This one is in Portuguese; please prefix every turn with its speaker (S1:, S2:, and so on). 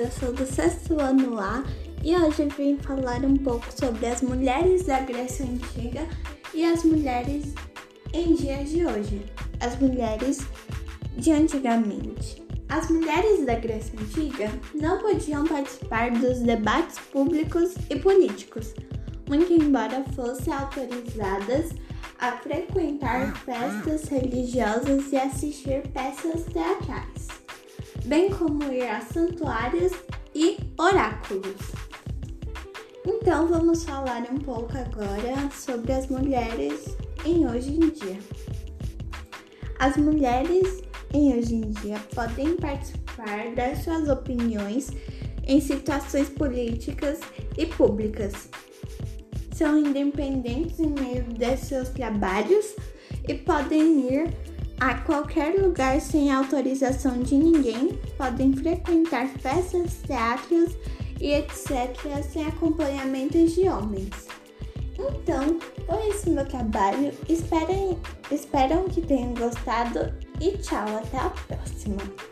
S1: eu sou do sexto ano A e hoje vim falar um pouco sobre as mulheres da Grécia Antiga e as mulheres em dias de hoje. As mulheres de antigamente. As mulheres da Grécia Antiga não podiam participar dos debates públicos e políticos, muito embora fossem autorizadas a frequentar festas religiosas e assistir peças teatrais, bem como ir a santuários e oráculos. Então vamos falar um pouco agora sobre as mulheres em hoje em dia. As mulheres em hoje em dia podem participar das suas opiniões em situações políticas e públicas. São independentes em meio de seus trabalhos e podem ir a qualquer lugar sem autorização de ninguém, podem frequentar festas, teatros e etc. sem acompanhamento de homens. Então, foi esse meu trabalho. Esperem, esperam que tenham gostado e tchau, até a próxima!